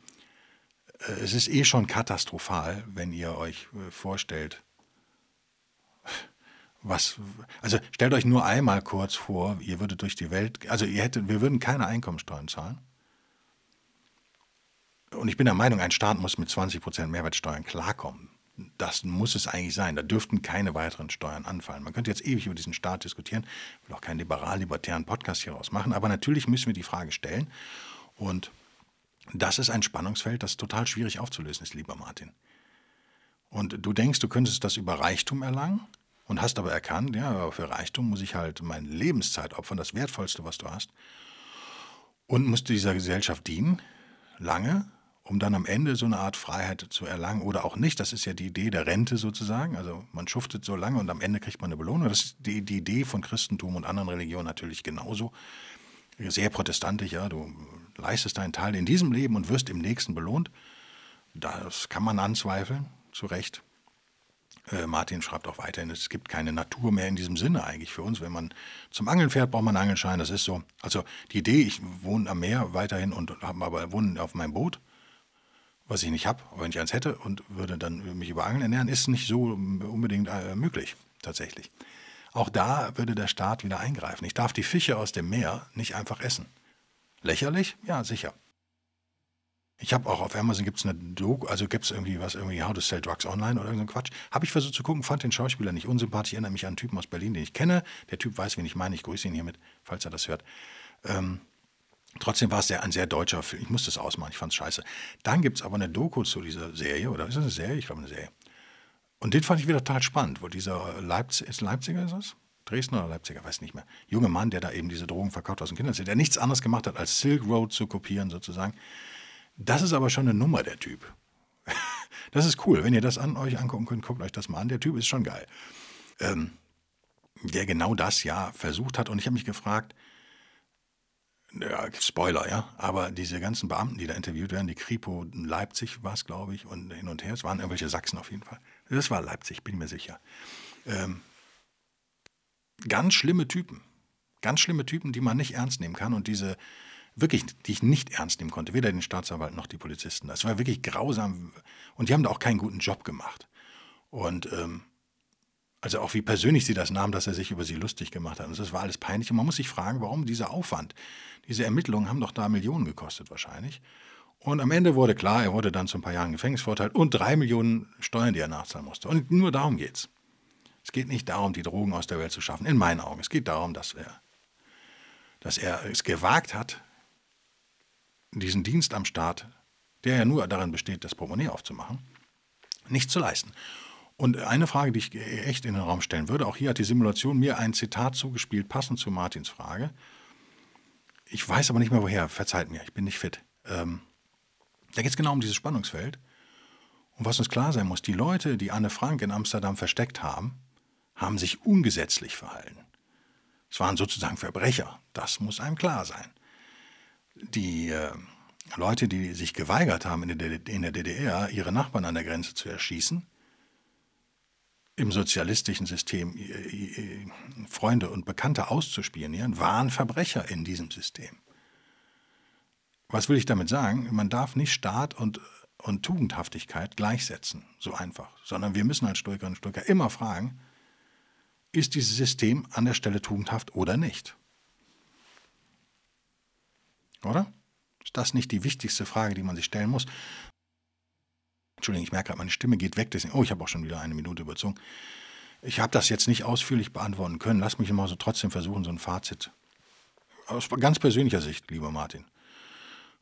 Äh, es ist eh schon katastrophal, wenn ihr euch äh, vorstellt, was, also stellt euch nur einmal kurz vor, ihr würdet durch die Welt, also ihr hättet, wir würden keine Einkommensteuern zahlen. Und ich bin der Meinung, ein Staat muss mit 20% Mehrwertsteuern klarkommen. Das muss es eigentlich sein. Da dürften keine weiteren Steuern anfallen. Man könnte jetzt ewig über diesen Staat diskutieren. Ich will auch keinen liberal-libertären Podcast hieraus machen. Aber natürlich müssen wir die Frage stellen. Und das ist ein Spannungsfeld, das total schwierig aufzulösen ist, lieber Martin. Und du denkst, du könntest das über Reichtum erlangen und hast aber erkannt, ja, für Reichtum muss ich halt meine Lebenszeit opfern, das Wertvollste, was du hast. Und musst dieser Gesellschaft dienen, lange, um dann am Ende so eine Art Freiheit zu erlangen oder auch nicht. Das ist ja die Idee der Rente sozusagen. Also man schuftet so lange und am Ende kriegt man eine Belohnung. Das ist die, die Idee von Christentum und anderen Religionen natürlich genauso. Sehr protestantisch, ja, du leistest deinen Teil in diesem Leben und wirst im nächsten belohnt. Das kann man anzweifeln, zu Recht. Äh, Martin schreibt auch weiterhin, es gibt keine Natur mehr in diesem Sinne eigentlich für uns. Wenn man zum Angeln fährt, braucht man einen Angelschein. Das ist so. Also die Idee, ich wohne am Meer weiterhin und habe aber wohne auf meinem Boot, was ich nicht habe, wenn ich eins hätte und würde dann mich über Angeln ernähren, ist nicht so unbedingt äh, möglich tatsächlich. Auch da würde der Staat wieder eingreifen. Ich darf die Fische aus dem Meer nicht einfach essen. Lächerlich? Ja, sicher. Ich habe auch auf Amazon gibt es eine Doku, also gibt es irgendwie was, irgendwie How to Sell Drugs Online oder irgendein so Quatsch. Habe ich versucht zu gucken, fand den Schauspieler nicht unsympathisch, erinnert mich an einen Typen aus Berlin, den ich kenne. Der Typ weiß, wen ich meine, ich grüße ihn hiermit, falls er das hört. Ähm, trotzdem war es ein sehr deutscher Film. Ich musste es ausmachen, ich fand es scheiße. Dann gibt es aber eine Doku zu dieser Serie, oder ist das eine Serie? Ich glaube eine Serie. Und den fand ich wieder total spannend, wo dieser Leipzig, ist Leipziger ist das? Dresden oder Leipziger, weiß nicht mehr. Junger Mann, der da eben diese Drogen verkauft aus dem Kinderzimmer, der nichts anderes gemacht hat, als Silk Road zu kopieren sozusagen. Das ist aber schon eine Nummer, der Typ. [laughs] Das ist cool. Wenn ihr das an euch angucken könnt, guckt euch das mal an. Der Typ ist schon geil. Ähm, der genau das ja versucht hat. Und ich habe mich gefragt, ja, Spoiler, ja, aber diese ganzen Beamten, die da interviewt werden, die Kripo Leipzig war es, glaube ich, und hin und her, es waren irgendwelche Sachsen auf jeden Fall. Das war Leipzig, bin mir sicher. Ähm, ganz schlimme Typen. Ganz schlimme Typen, die man nicht ernst nehmen kann und diese wirklich, die ich nicht ernst nehmen konnte, weder den Staatsanwalt noch die Polizisten. Das war wirklich grausam und die haben da auch keinen guten Job gemacht. Und ähm, also auch wie persönlich sie das nahmen, dass er sich über sie lustig gemacht hat. Und das war alles peinlich. Und man muss sich fragen, warum dieser Aufwand? Diese Ermittlungen haben doch da Millionen gekostet wahrscheinlich. Und am Ende wurde klar, er wurde dann zu ein paar Jahren Gefängnis verurteilt und drei Millionen Steuern, die er nachzahlen musste. Und nur darum geht's. Es geht nicht darum, die Drogen aus der Welt zu schaffen, in meinen Augen. Es geht darum, dass er, dass er es gewagt hat, diesen Dienst am Staat, der ja nur darin besteht, das Portemonnaie aufzumachen, nicht zu leisten. Und eine Frage, die ich echt in den Raum stellen würde, auch hier hat die Simulation mir ein Zitat zugespielt, passend zu Martins Frage. Ich weiß aber nicht mehr woher, verzeiht mir, ich bin nicht fit. Ähm, da geht es genau um dieses Spannungsfeld. Und was uns klar sein muss, die Leute, die Anne Frank in Amsterdam versteckt haben, haben sich ungesetzlich verhalten. Es waren sozusagen Verbrecher, das muss einem klar sein. Die äh, Leute, die sich geweigert haben, in der, DDR ihre Nachbarn an der Grenze zu erschießen, im sozialistischen System Freunde und Bekannte auszuspionieren, waren Verbrecher in diesem System. Was will ich damit sagen? Man darf nicht Staat und, und Tugendhaftigkeit gleichsetzen, so einfach, sondern wir müssen als Stoikerinnen und Stoiker immer fragen, ist dieses System an der Stelle tugendhaft oder nicht? Oder? Ist das nicht die wichtigste Frage, die man sich stellen muss? Entschuldigung, ich merke gerade, meine Stimme geht weg. Deswegen, oh, ich habe auch schon wieder eine Minute überzogen. Ich habe das jetzt nicht ausführlich beantworten können. Lass mich mal so trotzdem versuchen, so ein Fazit aus ganz persönlicher Sicht, lieber Martin,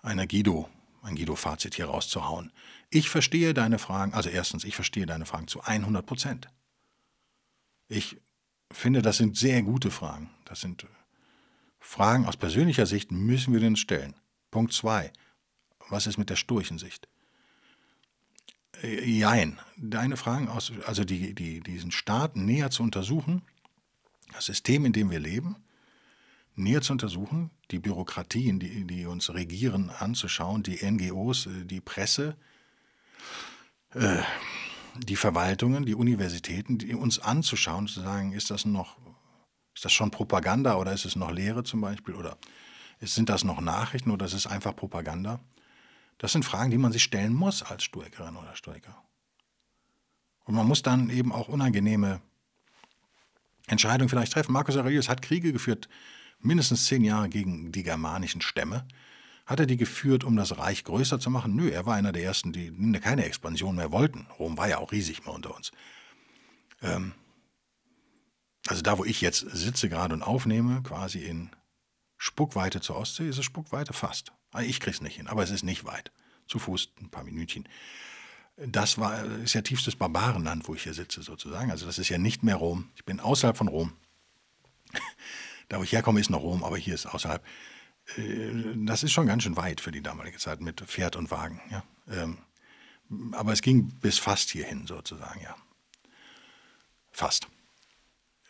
einer Guido, ein Guido-Fazit hier rauszuhauen. Ich verstehe deine Fragen, also erstens, ich verstehe deine Fragen zu 100 Prozent. Ich finde, das sind sehr gute Fragen. Das sind Fragen aus persönlicher Sicht, müssen wir denn stellen. Punkt zwei. Was ist mit der stoischen Sicht? Äh, jein. Deine Fragen aus, also die, die, diesen Staat näher zu untersuchen, das System, in dem wir leben, näher zu untersuchen, die Bürokratien, die, die uns regieren, anzuschauen, die NGOs, äh, die Presse, äh, die Verwaltungen, die Universitäten, die uns anzuschauen, zu sagen, ist das noch, ist das schon Propaganda oder ist es noch Lehre zum Beispiel oder sind das noch Nachrichten oder ist es einfach Propaganda? Das sind Fragen, die man sich stellen muss als Stoikerin oder Stoiker. Und man muss dann eben auch unangenehme Entscheidungen vielleicht treffen. Marcus Aurelius hat Kriege geführt, mindestens zehn Jahre gegen die germanischen Stämme. Hat er die geführt, um das Reich größer zu machen? Nö, er war einer der ersten, die keine Expansion mehr wollten. Rom war ja auch riesig mehr unter uns. Ähm, also da, wo ich jetzt sitze gerade und aufnehme, quasi in Spuckweite zur Ostsee, ist es Spuckweite fast. Ah, ich krieg's nicht hin, aber es ist nicht weit. Zu Fuß ein paar Minütchen. Das war, ist ja tiefstes Barbarenland, wo ich hier sitze, sozusagen. Also, das ist ja nicht mehr Rom. Ich bin außerhalb von Rom. [laughs] da, wo ich herkomme, ist noch Rom, aber hier ist außerhalb. Äh, das ist schon ganz schön weit für die damalige Zeit mit Pferd und Wagen. Ja. Ähm, aber es ging bis fast hierhin, sozusagen, ja. Fast.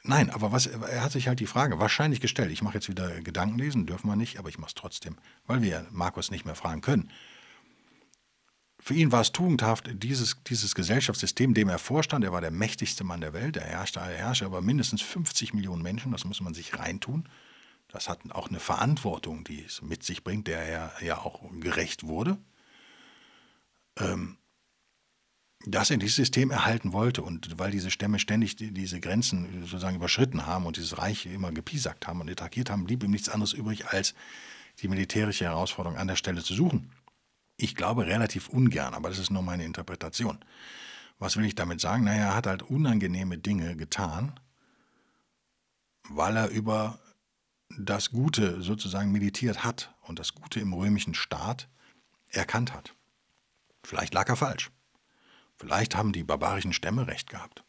Nein, aber was, er hat sich halt die Frage wahrscheinlich gestellt. Ich mache jetzt wieder Gedankenlesen, dürfen wir nicht, aber ich mache es trotzdem, weil wir Markus nicht mehr fragen können. Für ihn war es tugendhaft, dieses, dieses Gesellschaftssystem, dem er vorstand, er war der mächtigste Mann der Welt, er herrschte, er herrschte über mindestens 50 Millionen Menschen, das muss man sich reintun. Das hat auch eine Verantwortung, die es mit sich bringt, der er ja auch gerecht wurde. Ähm, dass er dieses System erhalten wollte und weil diese Stämme ständig diese Grenzen sozusagen überschritten haben und dieses Reich immer gepiesackt haben und attackiert haben, blieb ihm nichts anderes übrig, als die militärische Herausforderung an der Stelle zu suchen. Ich glaube relativ ungern, aber das ist nur meine Interpretation. Was will ich damit sagen? Naja, er hat halt unangenehme Dinge getan, weil er über das Gute sozusagen meditiert hat und das Gute im römischen Staat erkannt hat. Vielleicht lag er falsch. Vielleicht haben die barbarischen Stämme recht gehabt.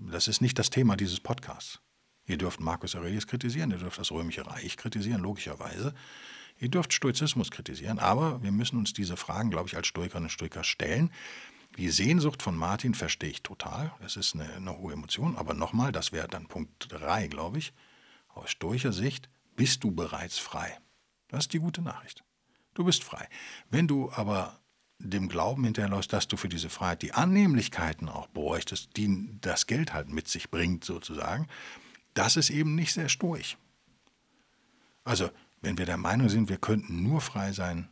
Das ist nicht das Thema dieses Podcasts. Ihr dürft Marcus Aurelius kritisieren, ihr dürft das Römische Reich kritisieren, logischerweise. Ihr dürft Stoizismus kritisieren, aber wir müssen uns diese Fragen, glaube ich, als Stoikerinnen und Stoiker stellen. Die Sehnsucht von Martin verstehe ich total. Es ist eine, eine hohe Emotion. Aber nochmal, das wäre dann Punkt 3, glaube ich. Aus stoischer Sicht bist du bereits frei. Das ist die gute Nachricht. Du bist frei. Wenn du aber dem Glauben hinterherläufst, dass du für diese Freiheit die Annehmlichkeiten auch bräuchtest, die das Geld halt mit sich bringt, sozusagen, das ist eben nicht sehr stoisch. Also, wenn wir der Meinung sind, wir könnten nur frei sein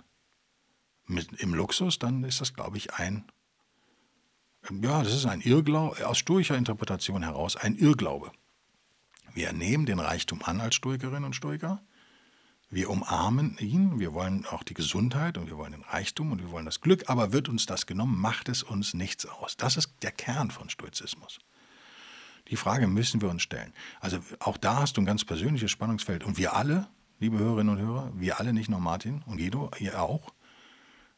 mit, im Luxus, dann ist das, glaube ich, ein, ja, das ist ein Irrglaube, aus stoischer Interpretation heraus ein Irrglaube. Wir nehmen den Reichtum an als Stoikerinnen und Stoiker. Wir umarmen ihn, wir wollen auch die Gesundheit und wir wollen den Reichtum und wir wollen das Glück, aber wird uns das genommen, macht es uns nichts aus. Das ist der Kern von Stoizismus. Die Frage müssen wir uns stellen. Also auch da hast du ein ganz persönliches Spannungsfeld. Und wir alle, liebe Hörerinnen und Hörer, wir alle, nicht nur Martin und Guido, ihr auch,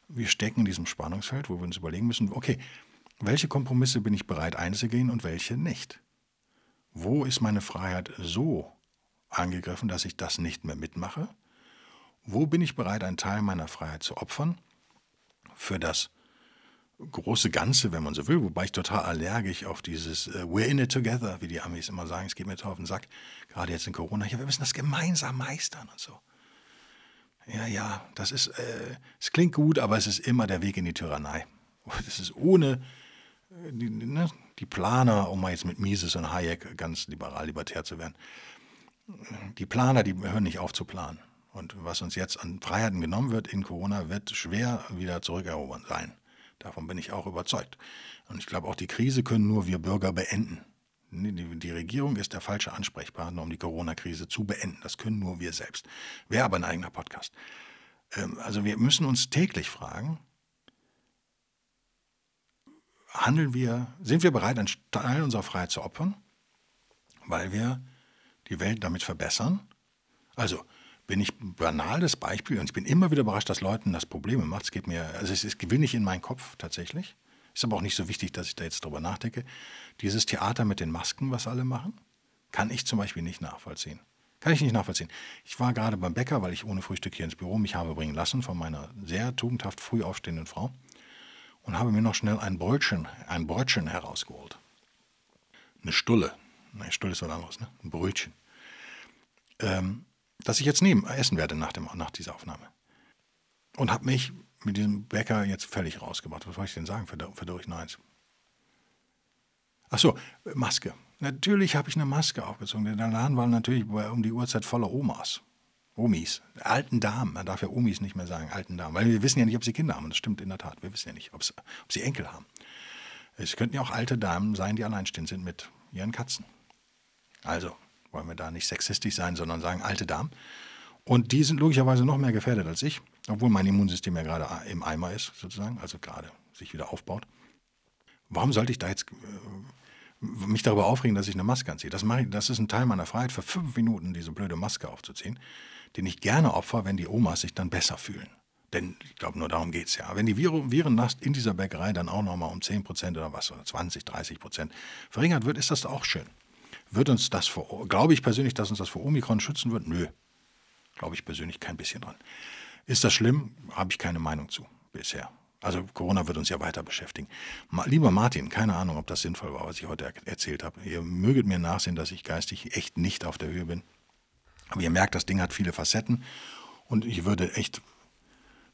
wir stecken in diesem Spannungsfeld, wo wir uns überlegen müssen, okay, welche Kompromisse bin ich bereit einzugehen und welche nicht? Wo ist meine Freiheit so angegriffen, dass ich das nicht mehr mitmache? Wo bin ich bereit, einen Teil meiner Freiheit zu opfern für das große Ganze, wenn man so will, wobei ich total allergisch auf dieses uh, We're in it together, wie die Amis immer sagen, es geht mir auf den Sack, gerade jetzt in Corona, ja, wir müssen das gemeinsam meistern und so. Ja, ja, das ist, äh, es klingt gut, aber es ist immer der Weg in die Tyrannei. Das ist ohne äh, die, ne, die Planer, um mal jetzt mit Mises und Hayek ganz liberal libertär zu werden, die Planer, die hören nicht auf zu planen. Und was uns jetzt an Freiheiten genommen wird in Corona, wird schwer wieder zurückerobern sein. Davon bin ich auch überzeugt. Und ich glaube, auch die Krise können nur wir Bürger beenden. Die, Regierung ist der falsche Ansprechpartner, um die Corona-Krise zu beenden. Das können nur wir selbst. Wäre aber ein eigener Podcast. Ähm, also wir müssen uns täglich fragen, handeln wir, sind wir bereit, einen Teil unserer Freiheit zu opfern, weil wir die Welt damit verbessern? Also bin ich banales Beispiel und ich bin immer wieder überrascht, dass Leuten das Probleme macht. Es geht mir, also es, es will in meinen Kopf tatsächlich. Ist aber auch nicht so wichtig, dass ich da jetzt drüber nachdenke. Dieses Theater mit den Masken, was alle machen, kann ich zum Beispiel nicht nachvollziehen. Kann ich nicht nachvollziehen. Ich war gerade beim Bäcker, weil ich ohne Frühstück hier ins Büro mich habe bringen lassen von meiner sehr tugendhaft früh aufstehenden Frau und habe mir noch schnell ein Brötchen, ein Brötchen herausgeholt. Eine Stulle. Eine Stulle ist was anderes, ne? Ein Brötchen. Ähm, das ich jetzt nehmen, essen werde nach, dem, nach dieser Aufnahme. Und habe mich mit diesem Bäcker jetzt völlig rausgebracht. Was soll ich denn sagen für, für durch eins? Ach so, Maske. Natürlich habe ich eine Maske aufgezogen. Der Laden war natürlich um die Uhrzeit voller Omas. Omis, alten Damen. Man darf ja Omis nicht mehr sagen, alten Damen. Weil wir wissen ja nicht, ob sie Kinder haben. Das stimmt in der Tat. Wir wissen ja nicht, ob sie Enkel haben. Es könnten ja auch alte Damen sein, die alleinstehend sind mit ihren Katzen. Also, wollen wir da nicht sexistisch sein, sondern sagen alte Damen. Und die sind logischerweise noch mehr gefährdet als ich, obwohl mein Immunsystem ja gerade im Eimer ist, sozusagen, also gerade sich wieder aufbaut. Warum sollte ich da jetzt äh, mich darüber aufregen, dass ich eine Maske anziehe? Das, mache ich, das ist ein Teil meiner Freiheit, für fünf Minuten diese blöde Maske aufzuziehen, den ich gerne opfer, wenn die Omas sich dann besser fühlen. Denn ich glaube, nur darum geht es ja. Wenn die Virenlast in dieser Bäckerei dann auch nochmal um 10% oder was, oder 20, 30% verringert wird, ist das auch schön. Wird uns das vor, glaube ich persönlich, dass uns das vor Omikron schützen wird? Nö. Glaube ich persönlich kein bisschen dran. Ist das schlimm? Habe ich keine Meinung zu bisher. Also Corona wird uns ja weiter beschäftigen. Lieber Martin, keine Ahnung, ob das sinnvoll war, was ich heute erzählt habe. Ihr möget mir nachsehen, dass ich geistig echt nicht auf der Höhe bin. Aber ihr merkt, das Ding hat viele Facetten und ich würde echt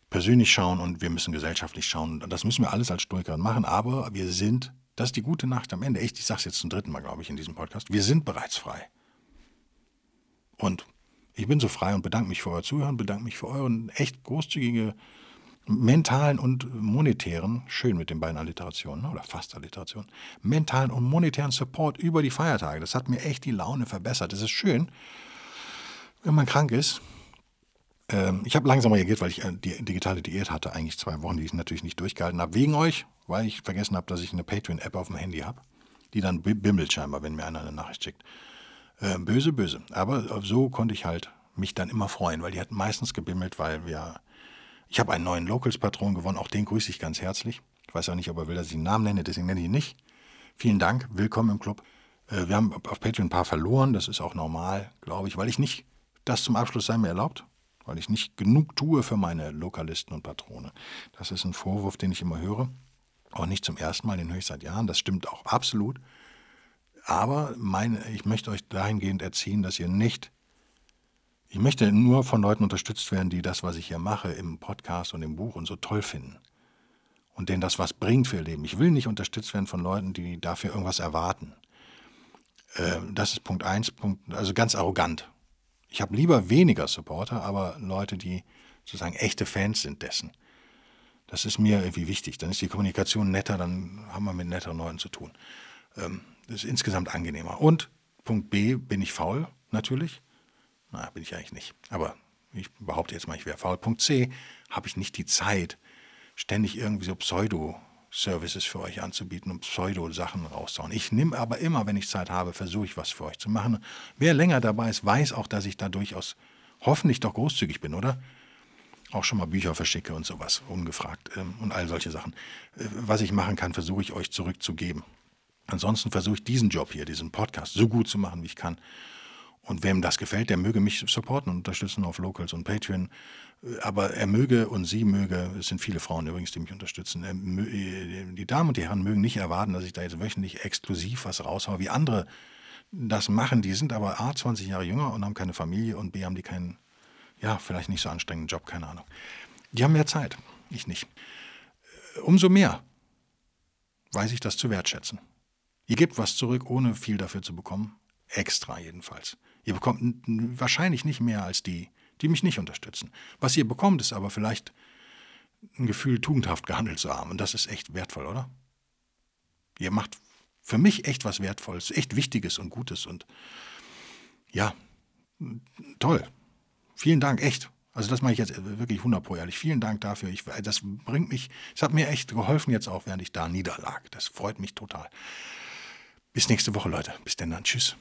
persönlich schauen und wir müssen gesellschaftlich schauen. Das müssen wir alles als Stoiker machen, aber wir sind das ist die gute Nacht am Ende. Echt, ich sage es jetzt zum dritten Mal, glaube ich, in diesem Podcast. Wir sind bereits frei. Und ich bin so frei und bedanke mich für euer Zuhören, bedanke mich für euren echt großzügige mentalen und monetären, schön mit den beiden Alliterationen, ne, oder fast Alliterationen, mentalen und monetären Support über die Feiertage. Das hat mir echt die Laune verbessert. Es ist schön, wenn man krank ist. Ähm, ich habe langsam reagiert, weil ich äh, die digitale Diät hatte, eigentlich zwei Wochen, die ich natürlich nicht durchgehalten habe, wegen euch weil ich vergessen habe, dass ich eine Patreon-App auf dem Handy habe, die dann bimmelt scheinbar, wenn mir einer eine Nachricht schickt. Äh, böse, böse. Aber so konnte ich halt mich dann immer freuen, weil die hat meistens gebimmelt, weil wir. Ich habe einen neuen Locals-Patron gewonnen, auch den grüße ich ganz herzlich. Ich weiß auch nicht, ob er will, dass ich den Namen nenne, deswegen nenne ich ihn nicht. Vielen Dank, willkommen im Club. Äh, wir haben auf Patreon ein paar verloren, das ist auch normal, glaube ich, weil ich nicht, das zum Abschluss sei mir erlaubt, weil ich nicht genug tue für meine Lokalisten und Patrone. Das ist ein Vorwurf, den ich immer höre. Auch nicht zum ersten Mal, den höre ich seit Jahren. Das stimmt auch absolut. Aber meine, ich möchte euch dahingehend erziehen, dass ihr nicht, ich möchte nur von Leuten unterstützt werden, die das, was ich hier mache, im Podcast und im Buch und so toll finden. Und denen das was bringt für ihr Leben. Ich will nicht unterstützt werden von Leuten, die dafür irgendwas erwarten. Äh, das ist Punkt eins, Punkt, also ganz arrogant. Ich habe lieber weniger Supporter, aber Leute, die sozusagen echte Fans sind dessen. Das ist mir irgendwie wichtig. Dann ist die Kommunikation netter, dann haben wir mit netteren Leuten zu tun. Ähm, das ist insgesamt angenehmer. Und Punkt B, bin ich faul, natürlich. Na, bin ich eigentlich nicht. Aber ich behaupte jetzt mal, ich wäre faul. Punkt C, habe ich nicht die Zeit, ständig irgendwie so Pseudo-Services für euch anzubieten und Pseudo-Sachen rauszuhauen. Ich nehme aber immer, wenn ich Zeit habe, versuche ich was für euch zu machen. Wer länger dabei ist, weiß auch, dass ich da durchaus hoffentlich doch großzügig bin, oder? Auch schon mal Bücher verschicke und sowas, ungefragt ähm, und all solche Sachen. Äh, was ich machen kann, versuche ich euch zurückzugeben. Ansonsten versuche ich diesen Job hier, diesen Podcast, so gut zu machen, wie ich kann. Und wem das gefällt, der möge mich supporten und unterstützen auf Locals und Patreon. Aber er möge und sie möge, es sind viele Frauen übrigens, die mich unterstützen, die Damen und die Herren mögen nicht erwarten, dass ich da jetzt wöchentlich exklusiv was raushaue, wie andere das machen. Die sind aber A, 20 Jahre jünger und haben keine Familie und B, haben die keinen, ja, vielleicht nicht so anstrengenden Job, keine Ahnung. Die haben mehr Zeit, ich nicht. Umso mehr weiß ich das zu wertschätzen. Ihr gebt was zurück, ohne viel dafür zu bekommen. Extra jedenfalls. Ihr bekommt wahrscheinlich nicht mehr als die, die mich nicht unterstützen. Was ihr bekommt, ist aber vielleicht ein Gefühl, tugendhaft gehandelt zu haben. Und das ist echt wertvoll, oder? Ihr macht für mich echt was Wertvolles, echt Wichtiges und Gutes. Und ja, toll. Vielen Dank, echt. Also das mache ich jetzt wirklich 100 pro ehrlich. Vielen Dank dafür. Ich, das bringt mich, es hat mir echt geholfen jetzt auch, während ich da niederlag. Das freut mich total. Bis nächste Woche, Leute. Bis denn dann. Tschüss.